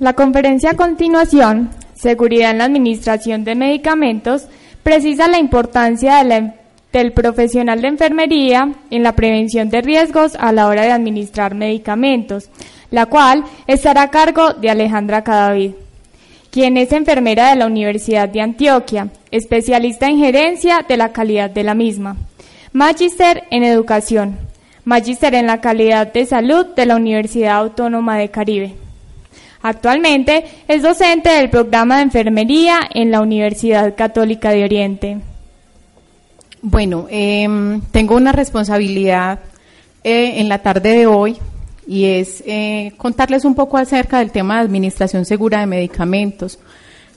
La conferencia a continuación, Seguridad en la Administración de Medicamentos, precisa la importancia del profesional de enfermería en la prevención de riesgos a la hora de administrar medicamentos, la cual estará a cargo de Alejandra Cadavid, quien es enfermera de la Universidad de Antioquia, especialista en gerencia de la calidad de la misma, magíster en educación, magíster en la calidad de salud de la Universidad Autónoma de Caribe. Actualmente es docente del programa de enfermería en la Universidad Católica de Oriente. Bueno, em, tengo una responsabilidad eh, en la tarde de hoy y es eh, contarles un poco acerca del tema de administración segura de medicamentos.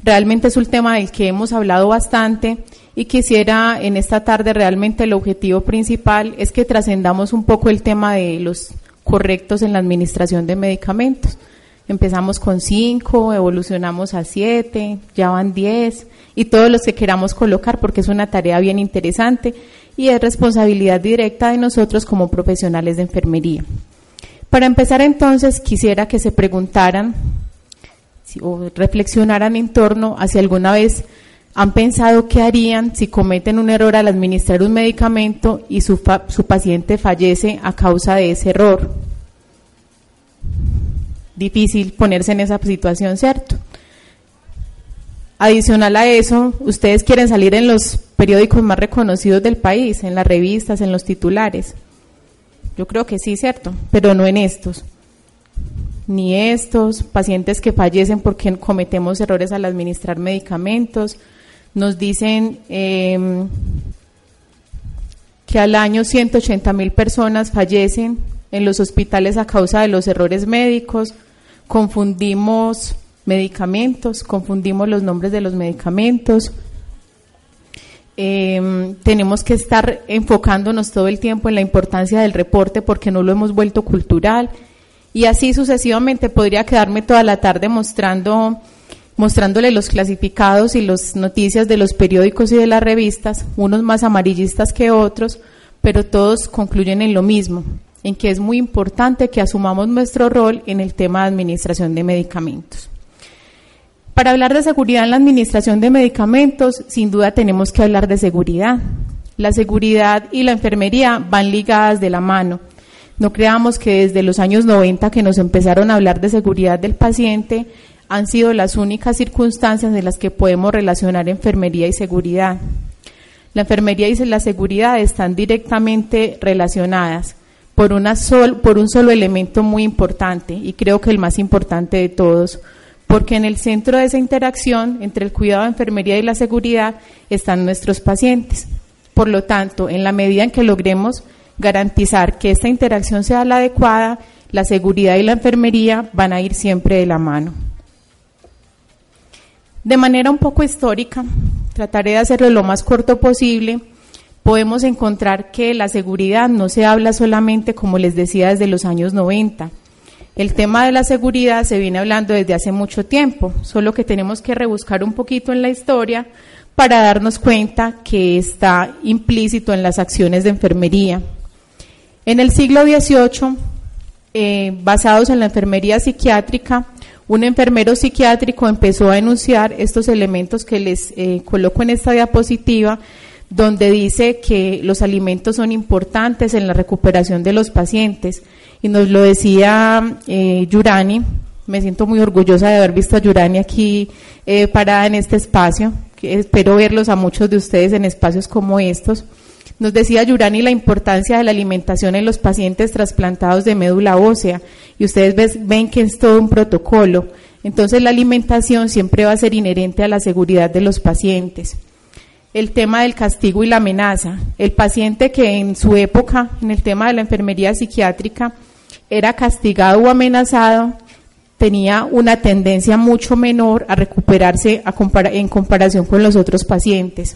Realmente es un tema del que hemos hablado bastante y quisiera en esta tarde realmente el objetivo principal es que trascendamos un poco el tema de los correctos en la administración de medicamentos. Empezamos con cinco, evolucionamos a siete, ya van diez y todos los que queramos colocar porque es una tarea bien interesante y es responsabilidad directa de nosotros como profesionales de enfermería. Para empezar entonces quisiera que se preguntaran o reflexionaran en torno a si alguna vez han pensado qué harían si cometen un error al administrar un medicamento y su, su paciente fallece a causa de ese error difícil ponerse en esa situación, ¿cierto? Adicional a eso, ustedes quieren salir en los periódicos más reconocidos del país, en las revistas, en los titulares. Yo creo que sí, ¿cierto? Pero no en estos. Ni estos, pacientes que fallecen porque cometemos errores al administrar medicamentos. Nos dicen em, que al año 180 mil personas fallecen en los hospitales a causa de los errores médicos, confundimos medicamentos, confundimos los nombres de los medicamentos. Em, tenemos que estar enfocándonos todo el tiempo en la importancia del reporte porque no lo hemos vuelto cultural y así sucesivamente podría quedarme toda la tarde mostrando mostrándole los clasificados y las noticias de los periódicos y de las revistas, unos más amarillistas que otros, pero todos concluyen en lo mismo en que es muy importante que asumamos nuestro rol en el tema de administración de medicamentos. Para hablar de seguridad en la administración de medicamentos, sin duda tenemos que hablar de seguridad. La seguridad y la enfermería van ligadas de la mano. No creamos que desde los años 90 que nos empezaron a hablar de seguridad del paciente han sido las únicas circunstancias en las que podemos relacionar enfermería y seguridad. La enfermería y la seguridad están directamente relacionadas por, una sol, por un solo elemento muy importante y creo que el más importante de todos, porque en el centro de esa interacción entre el cuidado de enfermería y la seguridad están nuestros pacientes. Por lo tanto, en la medida en que logremos garantizar que esta interacción sea la adecuada, la seguridad y la enfermería van a ir siempre de la mano. De manera un poco histórica, trataré de hacerlo lo más corto posible podemos encontrar que la seguridad no se habla solamente, como les decía, desde los años 90. El tema de la seguridad se viene hablando desde hace mucho tiempo, solo que tenemos que rebuscar un poquito en la historia para darnos cuenta que está implícito en las acciones de enfermería. En el siglo XVIII, eh, basados en la enfermería psiquiátrica, un enfermero psiquiátrico empezó a enunciar estos elementos que les eh, coloco en esta diapositiva donde dice que los alimentos son importantes en la recuperación de los pacientes. Y nos lo decía eh, Yurani, me siento muy orgullosa de haber visto a Yurani aquí eh, parada en este espacio, espero verlos a muchos de ustedes en espacios como estos. Nos decía Yurani la importancia de la alimentación en los pacientes trasplantados de médula ósea y ustedes ven que es todo un protocolo. Entonces la alimentación siempre va a ser inherente a la seguridad de los pacientes el tema del castigo y la amenaza. El paciente que en su época, en el tema de la enfermería psiquiátrica, era castigado o amenazado, tenía una tendencia mucho menor a recuperarse en comparación con los otros pacientes.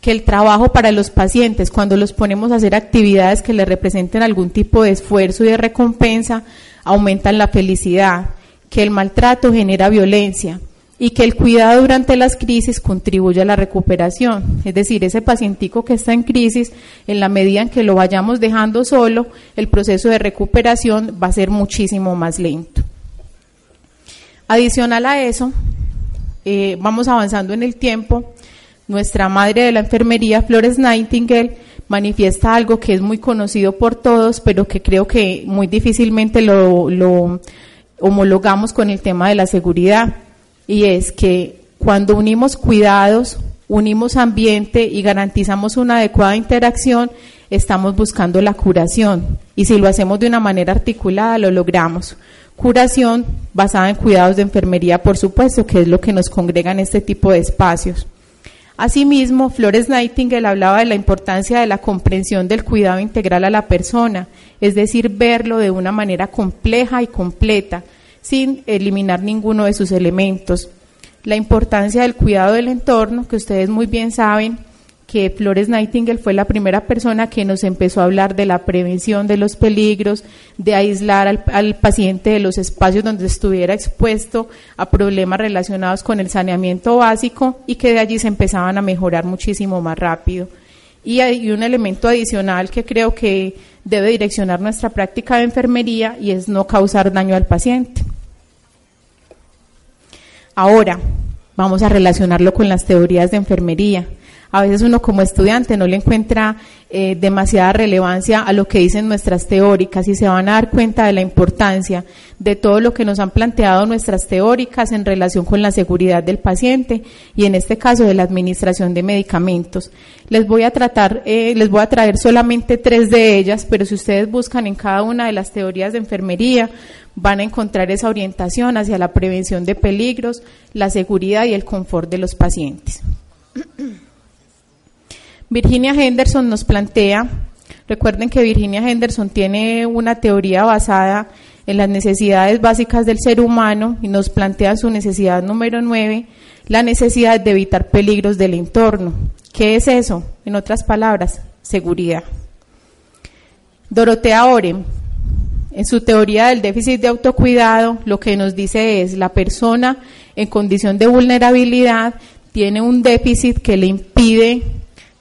Que el trabajo para los pacientes, cuando los ponemos a hacer actividades que les representen algún tipo de esfuerzo y de recompensa, aumentan la felicidad. Que el maltrato genera violencia y que el cuidado durante las crisis contribuye a la recuperación. Es decir, ese pacientico que está en crisis, en la medida en que lo vayamos dejando solo, el proceso de recuperación va a ser muchísimo más lento. Adicional a eso, eh, vamos avanzando en el tiempo, nuestra madre de la enfermería, Flores Nightingale, manifiesta algo que es muy conocido por todos, pero que creo que muy difícilmente lo, lo homologamos con el tema de la seguridad y es que cuando unimos cuidados, unimos ambiente y garantizamos una adecuada interacción, estamos buscando la curación. Y si lo hacemos de una manera articulada, lo logramos. Curación basada en cuidados de enfermería, por supuesto, que es lo que nos congrega en este tipo de espacios. Asimismo, Flores Nightingale hablaba de la importancia de la comprensión del cuidado integral a la persona, es decir, verlo de una manera compleja y completa, sin eliminar ninguno de sus elementos. La importancia del cuidado del entorno, que ustedes muy bien saben que Flores Nightingale fue la primera persona que nos empezó a hablar de la prevención de los peligros, de aislar al, paciente de los espacios donde estuviera expuesto a problemas relacionados con el saneamiento básico y que de allí se empezaban a mejorar muchísimo más rápido. Y un elemento adicional que creo que debe direccionar nuestra práctica de enfermería y es no causar daño al paciente. Ahora, vamos a relacionarlo con las teorías de enfermería. A veces uno como estudiante no le encuentra eh, demasiada relevancia a lo que dicen nuestras teóricas y se van a dar cuenta de la importancia de todo lo que nos han planteado nuestras teóricas en relación con la seguridad del paciente y en este caso de la administración de medicamentos. Les voy a tratar, eh, les voy a traer solamente tres de ellas, pero si ustedes buscan en cada una de las teorías de enfermería van a encontrar esa orientación hacia la prevención de peligros, la seguridad y el confort de los pacientes. Virginia Henderson nos plantea, recuerden que Virginia Henderson tiene una teoría basada en las necesidades básicas del ser humano y nos plantea su necesidad número nueve, la necesidad de evitar peligros del entorno. ¿Qué es eso? En otras palabras, seguridad. Dorotea Orem en su teoría del déficit de autocuidado, lo que nos dice es la persona en condición de vulnerabilidad tiene un déficit que le impide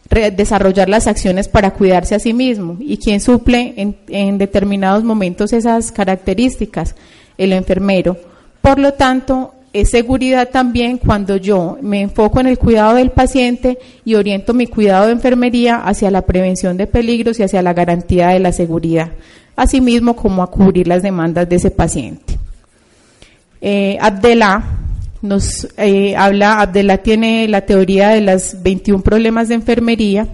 desarrollar las acciones para cuidarse a sí mismo. ¿Y quién suple en, determinados momentos esas características? El enfermero. Por lo tanto, es seguridad también cuando yo me enfoco en el cuidado del paciente y oriento mi cuidado de enfermería hacia la prevención de peligros y hacia la garantía de la seguridad asimismo como a cubrir las demandas de ese paciente. Eh, nos eh, habla, Abdela tiene la teoría de las 21 problemas de enfermería,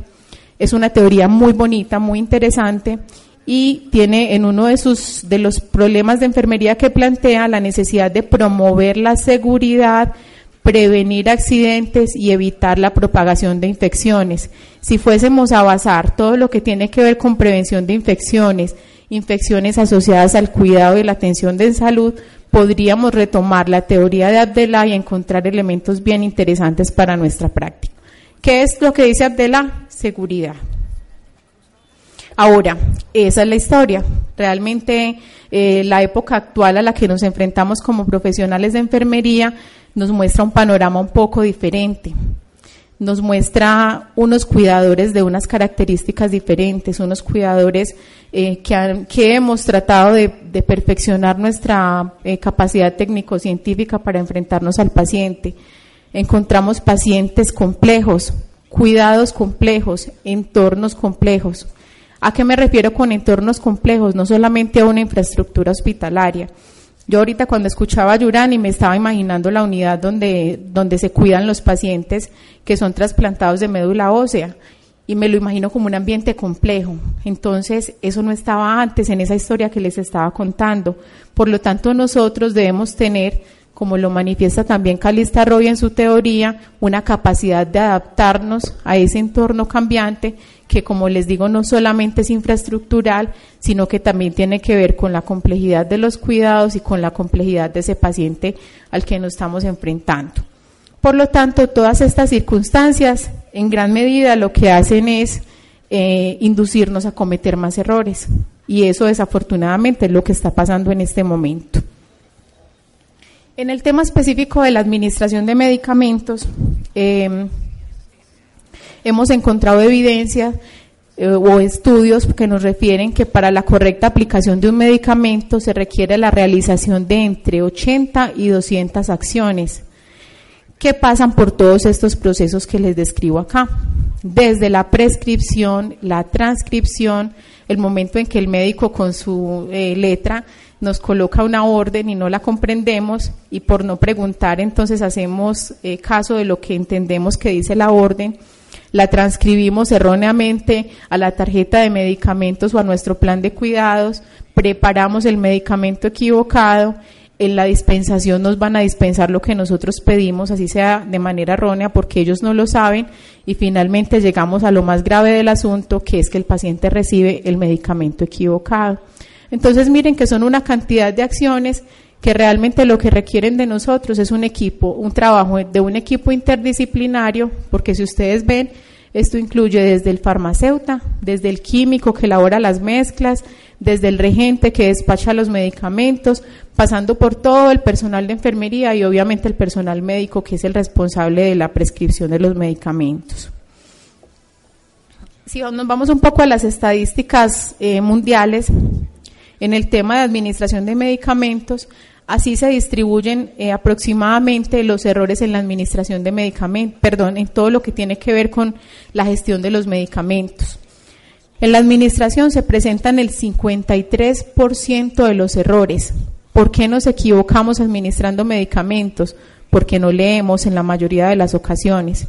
es una teoría muy bonita, muy interesante y tiene en uno de sus de los problemas de enfermería que plantea la necesidad de promover la seguridad, prevenir accidentes y evitar la propagación de infecciones. Si fuésemos a basar todo lo que tiene que ver con prevención de infecciones infecciones asociadas al cuidado y la atención de salud, podríamos retomar la teoría de Abdela y encontrar elementos bien interesantes para nuestra práctica. ¿Qué es lo que dice Abdela? Seguridad. Ahora, esa es la historia. Realmente eh, la época actual a la que nos enfrentamos como profesionales de enfermería nos muestra un panorama un poco diferente nos muestra unos cuidadores de unas características diferentes, unos cuidadores eh, que, hemos tratado de, perfeccionar nuestra eh, capacidad técnico-científica para enfrentarnos al paciente. Encontramos pacientes complejos, cuidados complejos, entornos complejos. ¿A qué me refiero con entornos complejos? No solamente a una infraestructura hospitalaria, yo ahorita cuando escuchaba a Yurani me estaba imaginando la unidad donde, donde se cuidan los pacientes que son trasplantados de médula ósea y me lo imagino como un ambiente complejo. Entonces, eso no estaba antes en esa historia que les estaba contando. Por lo tanto, nosotros debemos tener, como lo manifiesta también Calista Roy en su teoría, una capacidad de adaptarnos a ese entorno cambiante que como les digo no solamente es infraestructural, sino que también tiene que ver con la complejidad de los cuidados y con la complejidad de ese paciente al que nos estamos enfrentando. Por lo tanto, todas estas circunstancias en gran medida lo que hacen es eh, inducirnos a cometer más errores y eso desafortunadamente es lo que está pasando en este momento. En el tema específico de la administración de medicamentos, em, hemos encontrado evidencia eh, o estudios que nos refieren que para la correcta aplicación de un medicamento se requiere la realización de entre 80 y 200 acciones que pasan por todos estos procesos que les describo acá. Desde la prescripción, la transcripción, el momento en que el médico con su eh, letra nos coloca una orden y no la comprendemos y por no preguntar entonces hacemos eh, caso de lo que entendemos que dice la orden, la transcribimos erróneamente a la tarjeta de medicamentos o a nuestro plan de cuidados, preparamos el medicamento equivocado, en la dispensación nos van a dispensar lo que nosotros pedimos, así sea de manera errónea, porque ellos no lo saben, y finalmente llegamos a lo más grave del asunto, que es que el paciente recibe el medicamento equivocado. Entonces miren que son una cantidad de acciones que realmente lo que requieren de nosotros es un equipo, un trabajo de un equipo interdisciplinario, porque si ustedes ven, esto incluye desde el farmacéutico, desde el químico que elabora las mezclas, desde el regente que despacha los medicamentos, pasando por todo el personal de enfermería y obviamente el personal médico que es el responsable de la prescripción de los medicamentos. Si nos vamos un poco a las estadísticas eh, mundiales, en el tema de administración de medicamentos, así se distribuyen eh, aproximadamente los errores en la administración de medicamentos, perdón, en todo lo que tiene que ver con la gestión de los medicamentos. En la administración se presentan el 53% de los errores. ¿Por qué nos equivocamos administrando medicamentos? Porque no leemos en la mayoría de las ocasiones.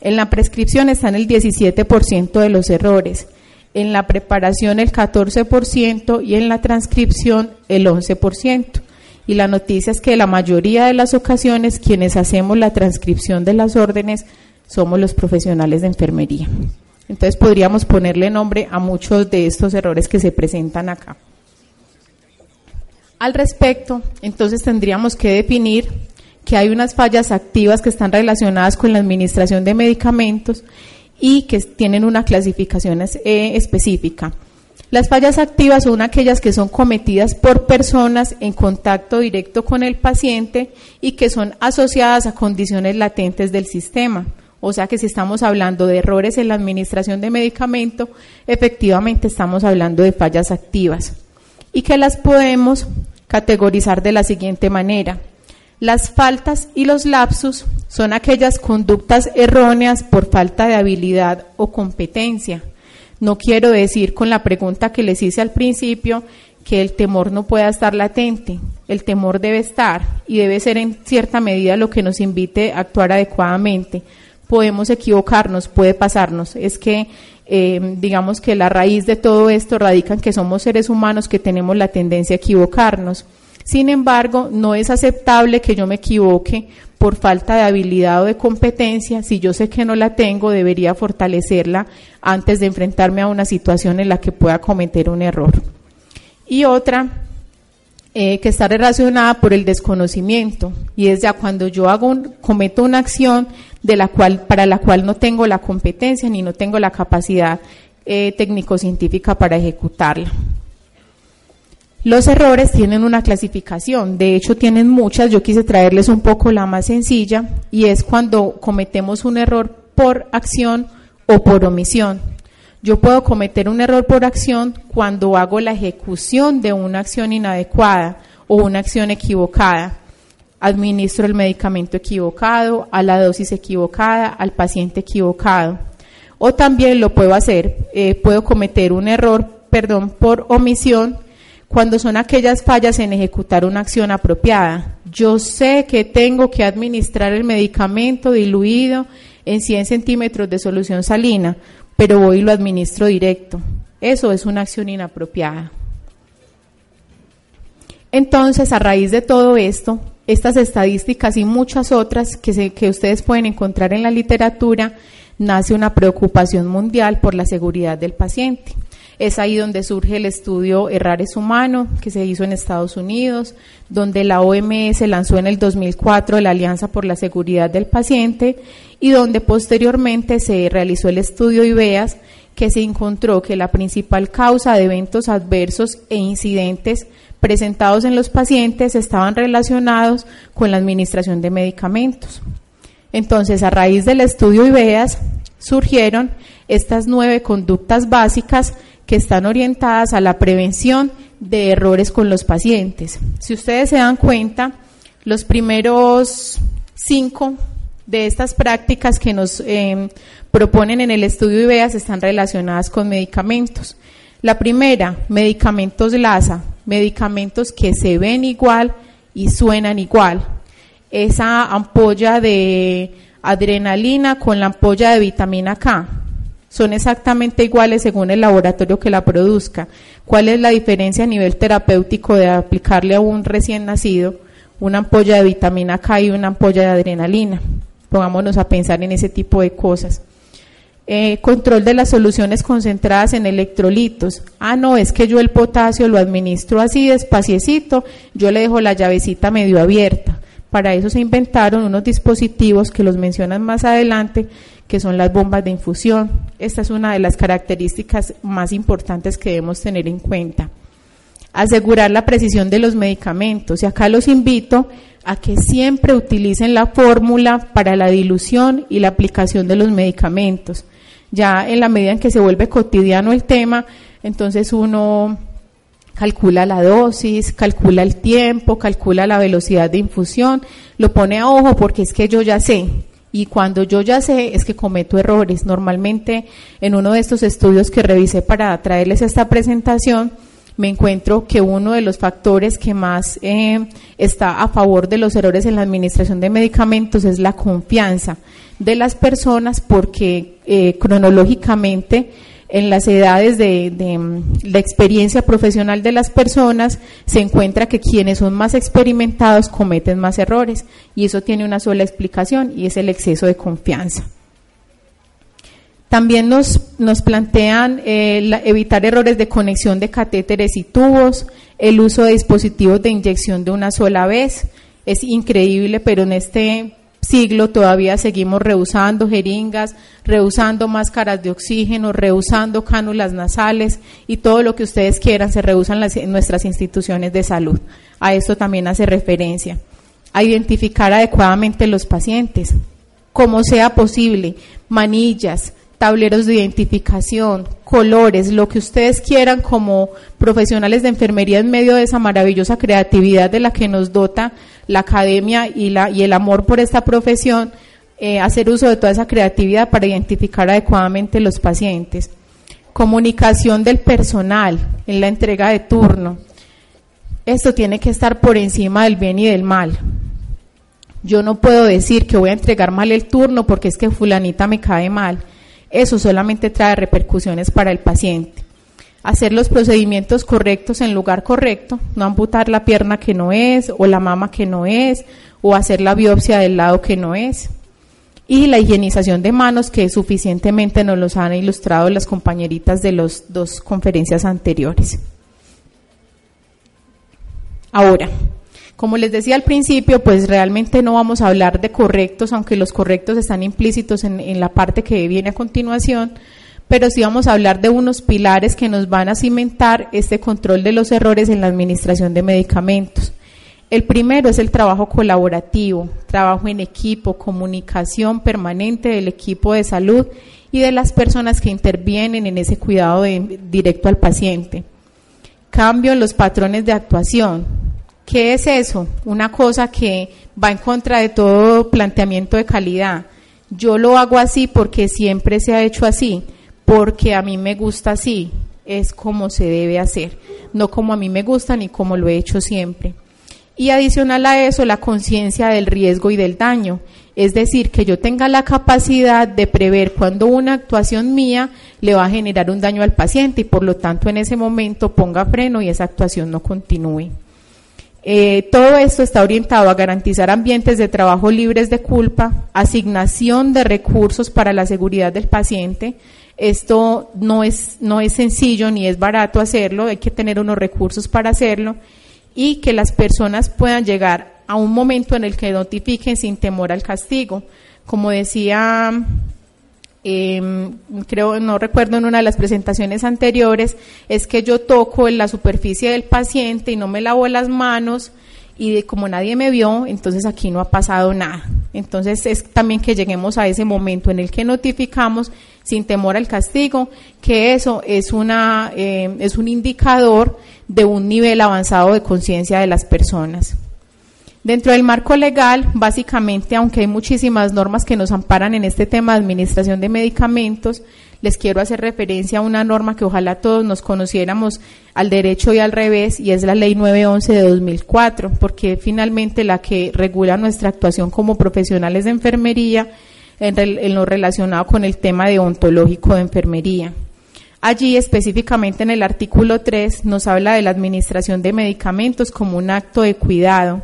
En la prescripción están el 17% de los errores en la preparación el 14% y en la transcripción el 11%. Y la noticia es que la mayoría de las ocasiones quienes hacemos la transcripción de las órdenes somos los profesionales de enfermería. Entonces podríamos ponerle nombre a muchos de estos errores que se presentan acá. Al respecto, entonces tendríamos que definir que hay unas fallas activas que están relacionadas con la administración de medicamentos y que tienen una clasificación eh, específica. Las fallas activas son aquellas que son cometidas por personas en contacto directo con el paciente y que son asociadas a condiciones latentes del sistema. O sea que si estamos hablando de errores en la administración de medicamento, efectivamente estamos hablando de fallas activas y que las podemos categorizar de la siguiente manera. Las faltas y los lapsus son aquellas conductas erróneas por falta de habilidad o competencia. No quiero decir con la pregunta que les hice al principio que el temor no pueda estar latente. El temor debe estar y debe ser en cierta medida lo que nos invite a actuar adecuadamente. Podemos equivocarnos, puede pasarnos. Es que eh, digamos que la raíz de todo esto radica en que somos seres humanos que tenemos la tendencia a equivocarnos. Sin embargo, no es aceptable que yo me equivoque por falta de habilidad o de competencia. Si yo sé que no la tengo, debería fortalecerla antes de enfrentarme a una situación en la que pueda cometer un error. Y otra eh, que está relacionada por el desconocimiento y es ya cuando yo hago cometo una acción de la cual para la cual no tengo la competencia ni no tengo la capacidad eh, técnico-científica para ejecutarla. Los errores tienen una clasificación, de hecho tienen muchas, yo quise traerles un poco la más sencilla y es cuando cometemos un error por acción o por omisión. Yo puedo cometer un error por acción cuando hago la ejecución de una acción inadecuada o una acción equivocada. Administro el medicamento equivocado, a la dosis equivocada, al paciente equivocado. O también lo puedo hacer, eh, puedo cometer un error, perdón, por omisión cuando son aquellas fallas en ejecutar una acción apropiada. Yo sé que tengo que administrar el medicamento diluido en 100 centímetros de solución salina, pero voy y lo administro directo. Eso es una acción inapropiada. Entonces, a raíz de todo esto, estas estadísticas y muchas otras que, que ustedes pueden encontrar en la literatura nace una preocupación mundial por la seguridad del paciente. Es ahí donde surge el estudio Errares Humano, que se hizo en Estados Unidos, donde la OMS lanzó en el 2004 la Alianza por la Seguridad del Paciente y donde posteriormente se realizó el estudio IBEAS, que se encontró que la principal causa de eventos adversos e incidentes presentados en los pacientes estaban relacionados con la administración de medicamentos. Entonces, a raíz del estudio IBEAS, surgieron estas nueve conductas básicas que están orientadas a la prevención de errores con los pacientes. Si ustedes se dan cuenta, los primeros cinco de estas prácticas que nos eh, proponen en el estudio IBEAS están relacionadas con medicamentos. La primera, medicamentos LASA, medicamentos que se ven igual y suenan igual. Esa ampolla de adrenalina con la ampolla de vitamina K son exactamente iguales según el laboratorio que la produzca. ¿Cuál es la diferencia a nivel terapéutico de aplicarle a un recién nacido una ampolla de vitamina K y una ampolla de adrenalina? Pongámonos a pensar en ese tipo de cosas. Eh, control de las soluciones concentradas en electrolitos. Ah, no, es que yo el potasio lo administro así despaciecito, yo le dejo la llavecita medio abierta. Para eso se inventaron unos dispositivos que los mencionan más adelante, que son las bombas de infusión. Esta es una de las características más importantes que debemos tener en cuenta. Asegurar la precisión de los medicamentos. Y acá los invito a que siempre utilicen la fórmula para la dilución y la aplicación de los medicamentos. Ya en la medida en que se vuelve cotidiano el tema, entonces uno calcula la dosis, calcula el tiempo, calcula la velocidad de infusión, lo pone a ojo porque es que yo ya sé, y cuando yo ya sé es que cometo errores. Normalmente en uno de estos estudios que revisé para traerles esta presentación, me encuentro que uno de los factores que más eh, está a favor de los errores en la administración de medicamentos es la confianza de las personas porque eh, cronológicamente en las edades de, mm, la experiencia profesional de las personas se encuentra que quienes son más experimentados cometen más errores y eso tiene una sola explicación y es el exceso de confianza. También nos, nos plantean eh, evitar errores de conexión de catéteres y tubos, el uso de dispositivos de inyección de una sola vez. Es increíble, pero en este siglo todavía seguimos rehusando jeringas, rehusando máscaras de oxígeno, rehusando cánulas nasales y todo lo que ustedes quieran se rehusan en nuestras instituciones de salud. A esto también hace referencia. A identificar adecuadamente los pacientes, como sea posible, manillas, tableros de identificación, colores, lo que ustedes quieran como profesionales de enfermería en medio de esa maravillosa creatividad de la que nos dota la academia y, la, y el amor por esta profesión, eh, hacer uso de toda esa creatividad para identificar adecuadamente los pacientes. Comunicación del personal en la entrega de turno. Esto tiene que estar por encima del bien y del mal. Yo no puedo decir que voy a entregar mal el turno porque es que fulanita me cae mal eso solamente trae repercusiones para el paciente. Hacer los procedimientos correctos en lugar correcto, no amputar la pierna que no es, o la mama que no es, o hacer la biopsia del lado que no es. Y la higienización de manos, que suficientemente nos los han ilustrado las compañeritas de las dos conferencias anteriores. Ahora, como les decía al principio, pues realmente no vamos a hablar de correctos, aunque los correctos están implícitos en, la parte que viene a continuación, pero sí vamos a hablar de unos pilares que nos van a cimentar este control de los errores en la administración de medicamentos. El primero es el trabajo colaborativo, trabajo en equipo, comunicación permanente del equipo de salud y de las personas que intervienen en ese cuidado directo al paciente. Cambio en los patrones de actuación, ¿Qué es eso? Una cosa que va en contra de todo planteamiento de calidad. Yo lo hago así porque siempre se ha hecho así, porque a mí me gusta así, es como se debe hacer, no como a mí me gusta ni como lo he hecho siempre. Y adicional a eso, la conciencia del riesgo y del daño, es decir, que yo tenga la capacidad de prever cuando una actuación mía le va a generar un daño al paciente y por lo tanto en ese momento ponga freno y esa actuación no continúe. Eh, todo esto está orientado a garantizar ambientes de trabajo libres de culpa, asignación de recursos para la seguridad del paciente. Esto no es, no es sencillo ni es barato hacerlo, hay que tener unos recursos para hacerlo y que las personas puedan llegar a un momento en el que notifiquen sin temor al castigo. Como decía eh, creo, no recuerdo en una de las presentaciones anteriores, es que yo toco en la superficie del paciente y no me lavo las manos y como nadie me vio, entonces aquí no ha pasado nada. Entonces es también que lleguemos a ese momento en el que notificamos sin temor al castigo, que eso es una eh, es un indicador de un nivel avanzado de conciencia de las personas. Dentro del marco legal, básicamente, aunque hay muchísimas normas que nos amparan en este tema de administración de medicamentos, les quiero hacer referencia a una norma que ojalá todos nos conociéramos al derecho y al revés, y es la Ley 911 de 2004, porque finalmente la que regula nuestra actuación como profesionales de enfermería en, en lo relacionado con el tema de ontológico de enfermería. Allí, específicamente en el artículo 3, nos habla de la administración de medicamentos como un acto de cuidado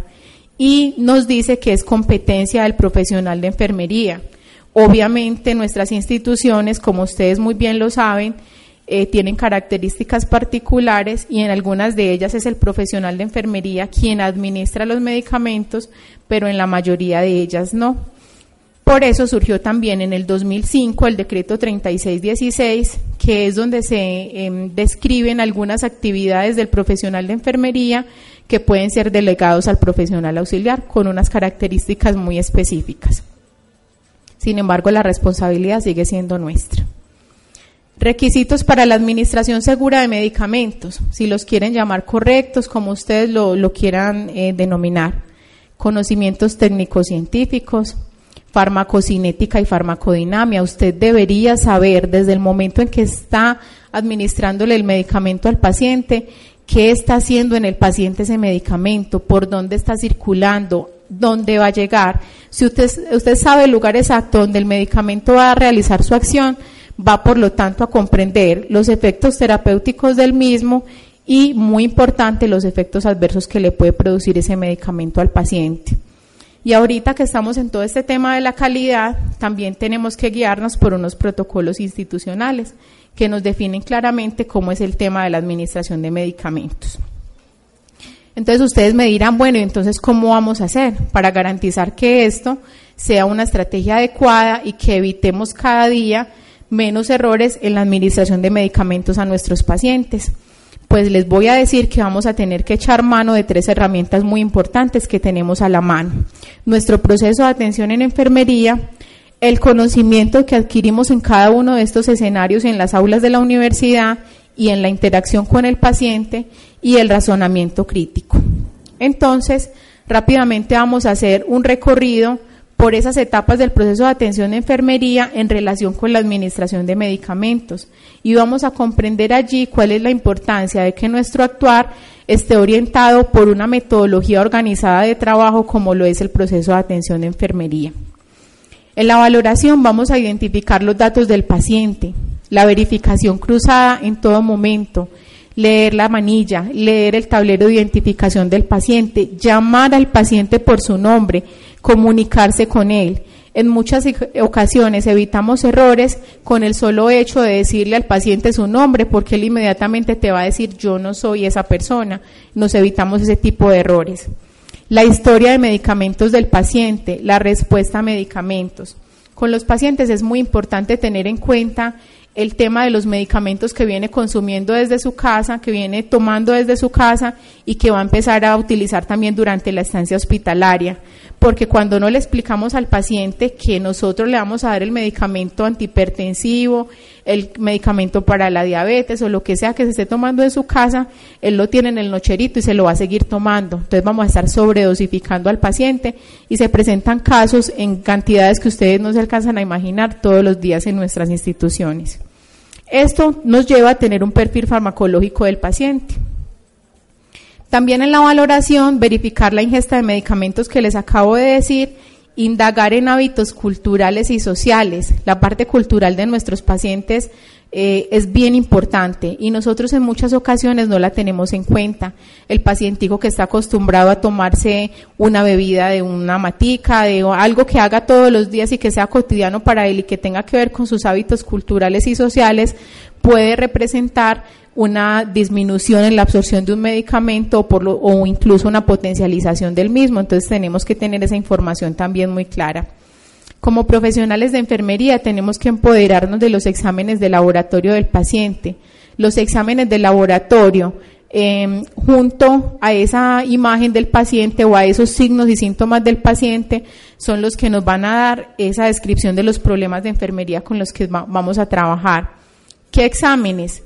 y nos dice que es competencia del profesional de enfermería. Obviamente nuestras instituciones, como ustedes muy bien lo saben, eh, tienen características particulares y en algunas de ellas es el profesional de enfermería quien administra los medicamentos, pero en la mayoría de ellas no. Por eso surgió también en el 2005 el decreto 3616, que es donde se em, describen algunas actividades del profesional de enfermería que pueden ser delegados al profesional auxiliar con unas características muy específicas. Sin embargo, la responsabilidad sigue siendo nuestra. Requisitos para la administración segura de medicamentos, si los quieren llamar correctos, como ustedes lo, quieran eh, denominar. Conocimientos técnicos científicos, farmacocinética y farmacodinamia. Usted debería saber desde el momento en que está administrándole el medicamento al paciente qué está haciendo en el paciente ese medicamento, por dónde está circulando, dónde va a llegar. Si usted, usted sabe el lugar exacto donde el medicamento va a realizar su acción, va por lo tanto a comprender los efectos terapéuticos del mismo y, muy importante, los efectos adversos que le puede producir ese medicamento al paciente. Y ahorita que estamos en todo este tema de la calidad, también tenemos que guiarnos por unos protocolos institucionales que nos definen claramente cómo es el tema de la administración de medicamentos. Entonces ustedes me dirán, bueno, entonces ¿cómo vamos a hacer para garantizar que esto sea una estrategia adecuada y que evitemos cada día menos errores en la administración de medicamentos a nuestros pacientes? Pues les voy a decir que vamos a tener que echar mano de tres herramientas muy importantes que tenemos a la mano. Nuestro proceso de atención en enfermería, el conocimiento que adquirimos en cada uno de estos escenarios en las aulas de la universidad y en la interacción con el paciente y el razonamiento crítico. Entonces, rápidamente vamos a hacer un recorrido por esas etapas del proceso de atención de enfermería en relación con la administración de medicamentos y vamos a comprender allí cuál es la importancia de que nuestro actuar esté orientado por una metodología organizada de trabajo como lo es el proceso de atención de enfermería. En la valoración vamos a identificar los datos del paciente, la verificación cruzada en todo momento, leer la manilla, leer el tablero de identificación del paciente, llamar al paciente por su nombre, comunicarse con él. En muchas ocasiones evitamos errores con el solo hecho de decirle al paciente su nombre, porque él inmediatamente te va a decir yo no soy esa persona. Nos evitamos ese tipo de errores la historia de medicamentos del paciente, la respuesta a medicamentos. Con los pacientes es muy importante tener en cuenta el tema de los medicamentos que viene consumiendo desde su casa, que viene tomando desde su casa y que va a empezar a utilizar también durante la estancia hospitalaria. Porque cuando no le explicamos al paciente que nosotros le vamos a dar el medicamento antihipertensivo, el medicamento para la diabetes o lo que sea que se esté tomando en su casa, él lo tiene en el nocherito y se lo va a seguir tomando. Entonces vamos a estar sobredosificando al paciente y se presentan casos en cantidades que ustedes no se alcanzan a imaginar todos los días en nuestras instituciones. Esto nos lleva a tener un perfil farmacológico del paciente. También en la valoración, verificar la ingesta de medicamentos que les acabo de decir, indagar en hábitos culturales y sociales. La parte cultural de nuestros pacientes eh, es bien importante y nosotros en muchas ocasiones no la tenemos en cuenta. El pacientico que está acostumbrado a tomarse una bebida de una matica, de algo que haga todos los días y que sea cotidiano para él y que tenga que ver con sus hábitos culturales y sociales, puede representar una disminución en la absorción de un medicamento o, por o incluso una potencialización del mismo. Entonces tenemos que tener esa información también muy clara. Como profesionales de enfermería tenemos que empoderarnos de los exámenes de laboratorio del paciente. Los exámenes de laboratorio, em, junto a esa imagen del paciente o a esos signos y síntomas del paciente, son los que nos van a dar esa descripción de los problemas de enfermería con los que vamos a trabajar. ¿Qué exámenes?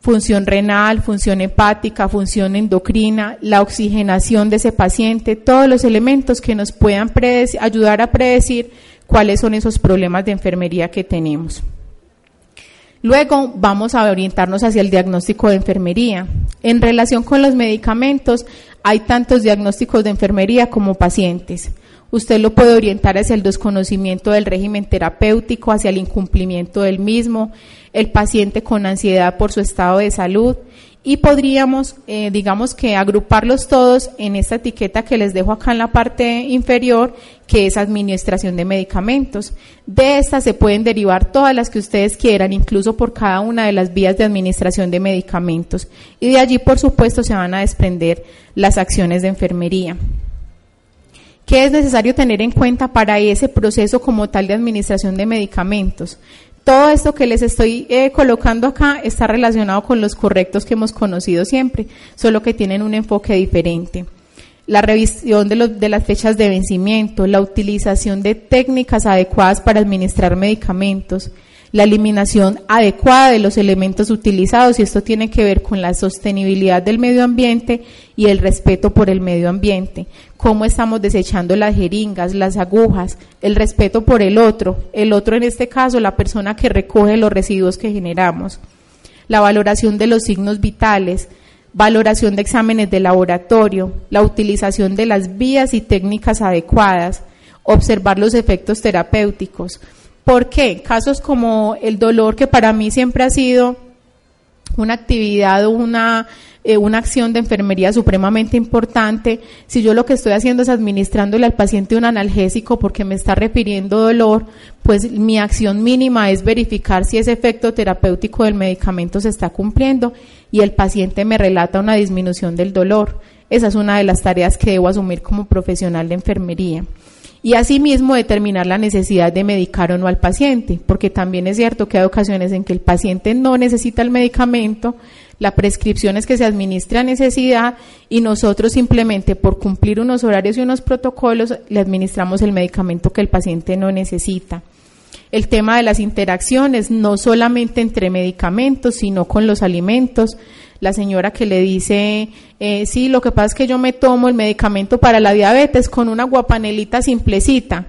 Función renal, función hepática, función endocrina, la oxigenación de ese paciente, todos los elementos que nos puedan ayudar a predecir cuáles son esos problemas de enfermería que tenemos. Luego vamos a orientarnos hacia el diagnóstico de enfermería. En relación con los medicamentos, hay tantos diagnósticos de enfermería como pacientes. Usted lo puede orientar hacia el desconocimiento del régimen terapéutico, hacia el incumplimiento del mismo, el paciente con ansiedad por su estado de salud, y podríamos, eh, digamos que agruparlos todos en esta etiqueta que les dejo acá en la parte inferior, que es administración de medicamentos. De esta se pueden derivar todas las que ustedes quieran, incluso por cada una de las vías de administración de medicamentos. Y de allí, por supuesto, se van a desprender las acciones de enfermería. ¿Qué es necesario tener en cuenta para ese proceso como tal de administración de medicamentos? Todo esto que les estoy eh, colocando acá está relacionado con los correctos que hemos conocido siempre, solo que tienen un enfoque diferente. La revisión de, de las fechas de vencimiento, la utilización de técnicas adecuadas para administrar medicamentos, la eliminación adecuada de los elementos utilizados y esto tiene que ver con la sostenibilidad del medio ambiente y el respeto por el medio ambiente, cómo estamos desechando las jeringas, las agujas, el respeto por el otro, el otro en este caso la persona que recoge los residuos que generamos, la valoración de los signos vitales, valoración de exámenes de laboratorio, la utilización de las vías y técnicas adecuadas, observar los efectos terapéuticos, ¿Por qué? Casos como el dolor, que para mí siempre ha sido una actividad o una, eh, una acción de enfermería supremamente importante. Si yo lo que estoy haciendo es administrándole al paciente un analgésico porque me está refiriendo dolor, pues mi acción mínima es verificar si ese efecto terapéutico del medicamento se está cumpliendo y el paciente me relata una disminución del dolor. Esa es una de las tareas que debo asumir como profesional de enfermería y asimismo determinar la necesidad de medicar o no al paciente, porque también es cierto que hay ocasiones en que el paciente no necesita el medicamento, la prescripción es que se administra a necesidad y nosotros simplemente por cumplir unos horarios y unos protocolos le administramos el medicamento que el paciente no necesita. El tema de las interacciones, no solamente entre medicamentos, sino con los alimentos, la señora que le dice, eh, sí, lo que pasa es que yo me tomo el medicamento para la diabetes con una guapanelita simplecita.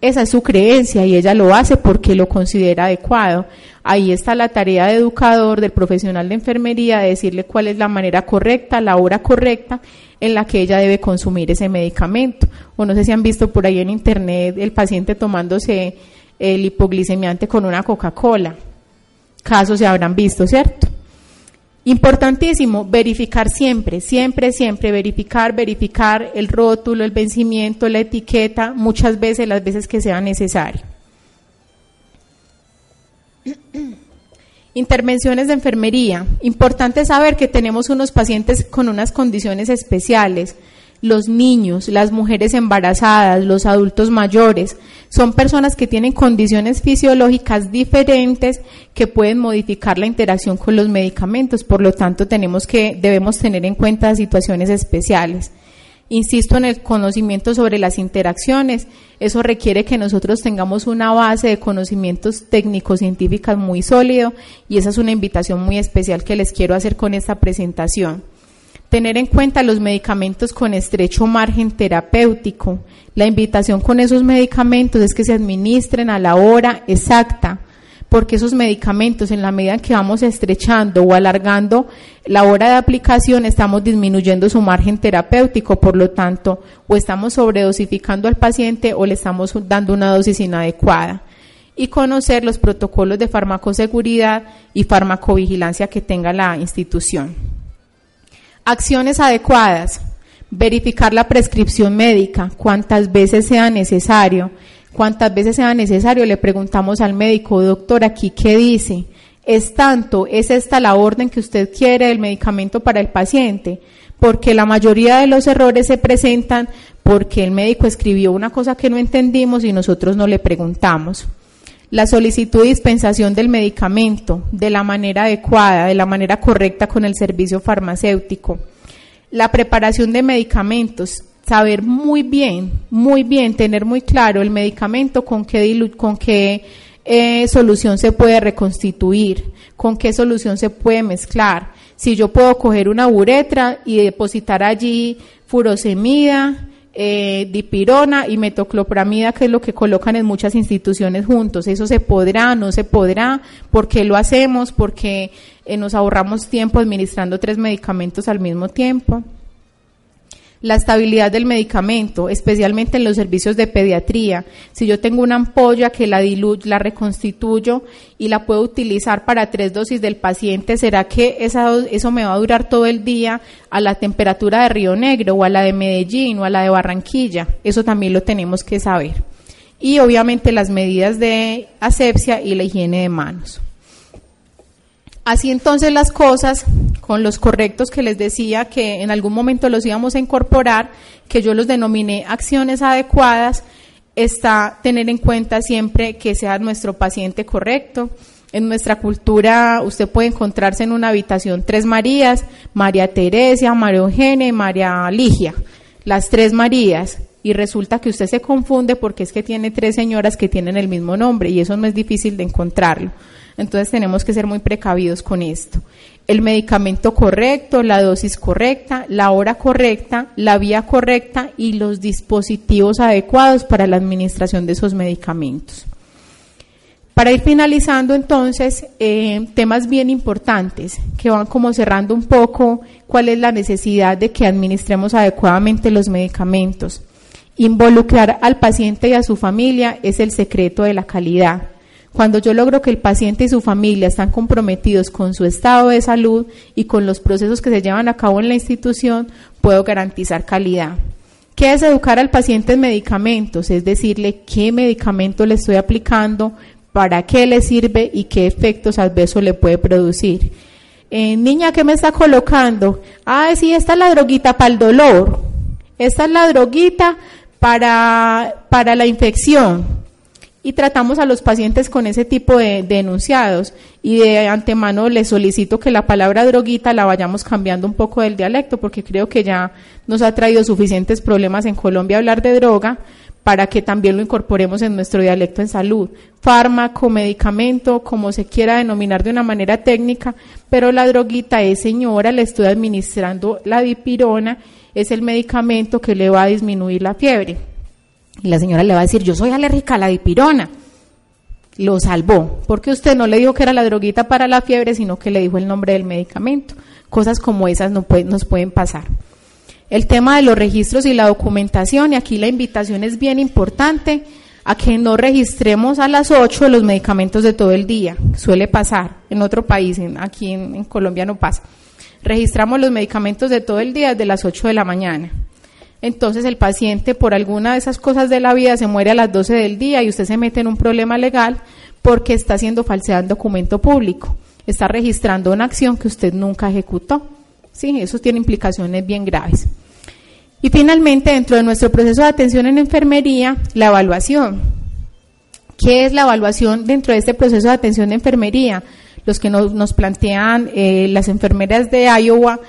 Esa es su creencia y ella lo hace porque lo considera adecuado. Ahí está la tarea de educador, del profesional de enfermería, de decirle cuál es la manera correcta, la hora correcta en la que ella debe consumir ese medicamento. O no sé si han visto por ahí en internet el paciente tomándose el hipoglicemiante con una Coca-Cola. Casos se habrán visto, ¿cierto? Importantísimo, verificar siempre, siempre, siempre, verificar, verificar el rótulo, el vencimiento, la etiqueta, muchas veces, las veces que sea necesario. Intervenciones de enfermería. Importante saber que tenemos unos pacientes con unas condiciones especiales los niños, las mujeres embarazadas, los adultos mayores, son personas que tienen condiciones fisiológicas diferentes que pueden modificar la interacción con los medicamentos, por lo tanto tenemos que debemos tener en cuenta situaciones especiales. Insisto en el conocimiento sobre las interacciones, eso requiere que nosotros tengamos una base de conocimientos técnicos científicos muy sólido y esa es una invitación muy especial que les quiero hacer con esta presentación. Tener en cuenta los medicamentos con estrecho margen terapéutico. La invitación con esos medicamentos es que se administren a la hora exacta, porque esos medicamentos en la medida en que vamos estrechando o alargando la hora de aplicación estamos disminuyendo su margen terapéutico, por lo tanto, o estamos sobredosificando al paciente o le estamos dando una dosis inadecuada. y conocer los protocolos de farmacoseguridad y farmacovigilancia que tenga la institución. Acciones adecuadas. Verificar la prescripción médica, cuantas veces sea necesario. Cuantas veces sea necesario, le preguntamos al médico, doctor, aquí qué dice. Es tanto, es esta la orden que usted quiere del medicamento para el paciente, porque la mayoría de los errores se presentan porque el médico escribió una cosa que no entendimos y nosotros no le preguntamos. La solicitud de dispensación del medicamento de la manera adecuada, de la manera correcta con el servicio farmacéutico. La preparación de medicamentos, saber muy bien, muy bien, tener muy claro el medicamento con qué, con qué eh, solución se puede reconstituir, con qué solución se puede mezclar. Si yo puedo coger una uretra y depositar allí furosemida, eh, dipirona y metoclopramida, que es lo que colocan en muchas instituciones juntos. Eso se podrá, no se podrá, ¿por qué lo hacemos? Porque eh, nos ahorramos tiempo administrando tres medicamentos al mismo tiempo la estabilidad del medicamento, especialmente en los servicios de pediatría. Si yo tengo una ampolla que la diluyo, la reconstituyo y la puedo utilizar para tres dosis del paciente, ¿será que eso me va a durar todo el día a la temperatura de Río Negro o a la de Medellín o a la de Barranquilla? Eso también lo tenemos que saber. Y obviamente las medidas de asepsia y la higiene de manos. Así entonces las cosas, con los correctos que les decía que en algún momento los íbamos a incorporar, que yo los denominé acciones adecuadas, está tener en cuenta siempre que sea nuestro paciente correcto. En nuestra cultura usted puede encontrarse en una habitación tres Marías, María Teresa, María Eugenia y María Ligia, las tres Marías. Y resulta que usted se confunde porque es que tiene tres señoras que tienen el mismo nombre y eso no es difícil de encontrarlo. Entonces tenemos que ser muy precavidos con esto. El medicamento correcto, la dosis correcta, la hora correcta, la vía correcta y los dispositivos adecuados para la administración de esos medicamentos. Para ir finalizando entonces, eh, temas bien importantes que van como cerrando un poco cuál es la necesidad de que administremos adecuadamente los medicamentos. Involucrar al paciente y a su familia es el secreto de la calidad. Cuando yo logro que el paciente y su familia están comprometidos con su estado de salud y con los procesos que se llevan a cabo en la institución, puedo garantizar calidad. ¿Qué es educar al paciente en medicamentos? Es decirle qué medicamento le estoy aplicando, para qué le sirve y qué efectos adversos le puede producir. Eh, niña, ¿qué me está colocando? Ah, sí, esta es la droguita para el dolor. Esta es la droguita para, para la infección y tratamos a los pacientes con ese tipo de, enunciados y de antemano les solicito que la palabra droguita la vayamos cambiando un poco del dialecto porque creo que ya nos ha traído suficientes problemas en Colombia hablar de droga para que también lo incorporemos en nuestro dialecto en salud. Fármaco, medicamento, como se quiera denominar de una manera técnica, pero la droguita es señora, le estoy administrando la dipirona, es el medicamento que le va a disminuir la fiebre. Y la señora le va a decir, yo soy alérgica a la dipirona. Lo salvó, porque usted no le dijo que era la droguita para la fiebre, sino que le dijo el nombre del medicamento. Cosas como esas no nos pueden pasar. El tema de los registros y la documentación, y aquí la invitación es bien importante a que no registremos a las 8 los medicamentos de todo el día. Suele pasar en otro país, aquí en, en Colombia no pasa. Registramos los medicamentos de todo el día desde las 8 de la mañana entonces el paciente por alguna de esas cosas de la vida se muere a las 12 del día y usted se mete en un problema legal porque está haciendo falsedad en documento público, está registrando una acción que usted nunca ejecutó. Sí, eso tiene implicaciones bien graves. Y finalmente, dentro de nuestro proceso de atención en enfermería, la evaluación. ¿Qué es la evaluación dentro de este proceso de atención de enfermería? Los que nos, plantean eh, las enfermeras de Iowa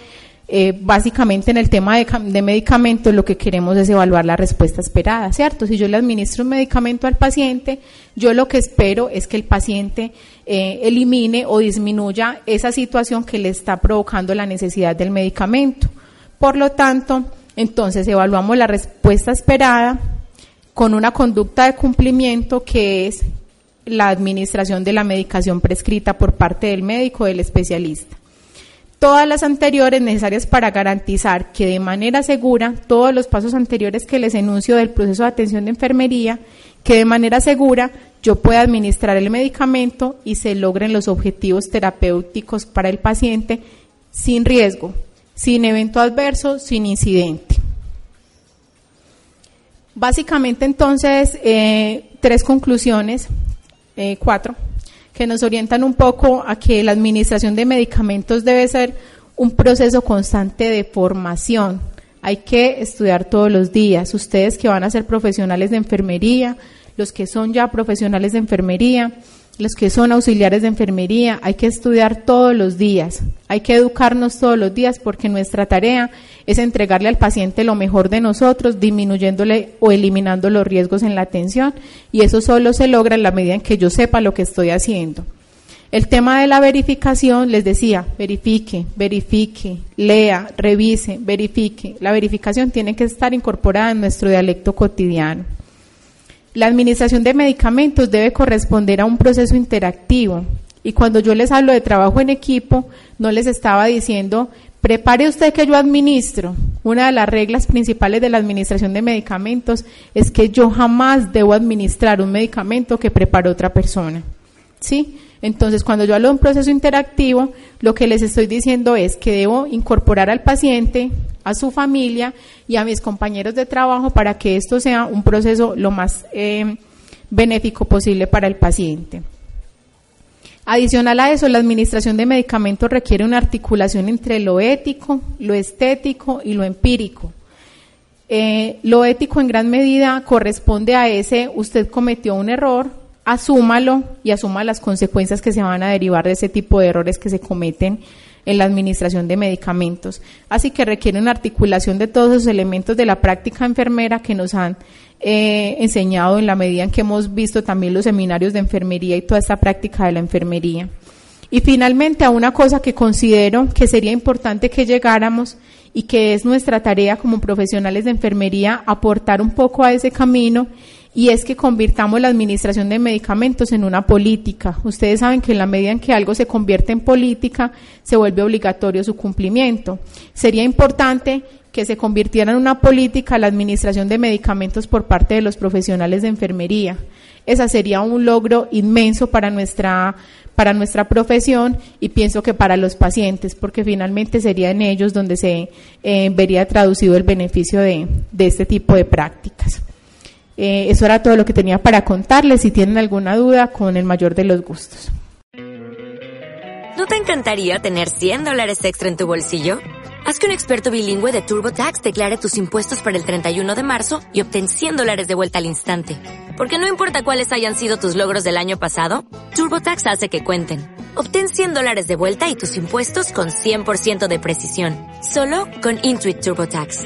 eh, básicamente en el tema de, medicamentos lo que queremos es evaluar la respuesta esperada, ¿cierto? Si yo le administro un medicamento al paciente, yo lo que espero es que el paciente eh, elimine o disminuya esa situación que le está provocando la necesidad del medicamento. Por lo tanto, entonces evaluamos la respuesta esperada con una conducta de cumplimiento que es la administración de la medicación prescrita por parte del médico o del especialista todas las anteriores necesarias para garantizar que de manera segura todos los pasos anteriores que les enuncio del proceso de atención de enfermería, que de manera segura yo pueda administrar el medicamento y se logren los objetivos terapéuticos para el paciente sin riesgo, sin evento adverso, sin incidente. Básicamente entonces, eh, tres conclusiones, eh, cuatro, que nos orientan un poco a que la administración de medicamentos debe ser un proceso constante de formación. Hay que estudiar todos los días. Ustedes que van a ser profesionales de enfermería, los que son ya profesionales de enfermería, los que son auxiliares de enfermería, hay que estudiar todos los días, hay que educarnos todos los días porque nuestra tarea es entregarle al paciente lo mejor de nosotros, disminuyéndole o eliminando los riesgos en la atención y eso solo se logra en la medida en que yo sepa lo que estoy haciendo. El tema de la verificación, les decía, verifique, verifique, lea, revise, verifique. La verificación tiene que estar incorporada en nuestro dialecto cotidiano. La administración de medicamentos debe corresponder a un proceso interactivo. Y cuando yo les hablo de trabajo en equipo, no les estaba diciendo, prepare usted que yo administro. Una de las reglas principales de la administración de medicamentos es que yo jamás debo administrar un medicamento que preparó otra persona. ¿Sí? Entonces, cuando yo hablo de un proceso interactivo, lo que les estoy diciendo es que debo incorporar al paciente, a su familia y a mis compañeros de trabajo para que esto sea un proceso lo más eh, benéfico posible para el paciente. Adicional a eso, la administración de medicamentos requiere una articulación entre lo ético, lo estético y lo empírico. Eh, lo ético en gran medida corresponde a ese, usted cometió un error, asúmalo y asuma las consecuencias que se van a derivar de ese tipo de errores que se cometen en la administración de medicamentos. Así que requiere una articulación de todos los elementos de la práctica enfermera que nos han eh, enseñado en la medida en que hemos visto también los seminarios de enfermería y toda esta práctica de la enfermería. Y finalmente a una cosa que considero que sería importante que llegáramos y que es nuestra tarea como profesionales de enfermería aportar un poco a ese camino y es que convirtamos la administración de medicamentos en una política. Ustedes saben que en la medida en que algo se convierte en política, se vuelve obligatorio su cumplimiento. Sería importante que se convirtiera en una política la administración de medicamentos por parte de los profesionales de enfermería. Esa sería un logro inmenso para nuestra para nuestra profesión y pienso que para los pacientes, porque finalmente sería en ellos donde se eh, vería traducido el beneficio de, de este tipo de prácticas. Eh, eso era todo lo que tenía para contarles. Si tienen alguna duda, con el mayor de los gustos. ¿No te encantaría tener 100 dólares extra en tu bolsillo? Haz que un experto bilingüe de TurboTax declare tus impuestos para el 31 de marzo y obtén 100 dólares de vuelta al instante. Porque no importa cuáles hayan sido tus logros del año pasado, TurboTax hace que cuenten. Obtén 100 dólares de vuelta y tus impuestos con 100% de precisión. Solo con Intuit TurboTax.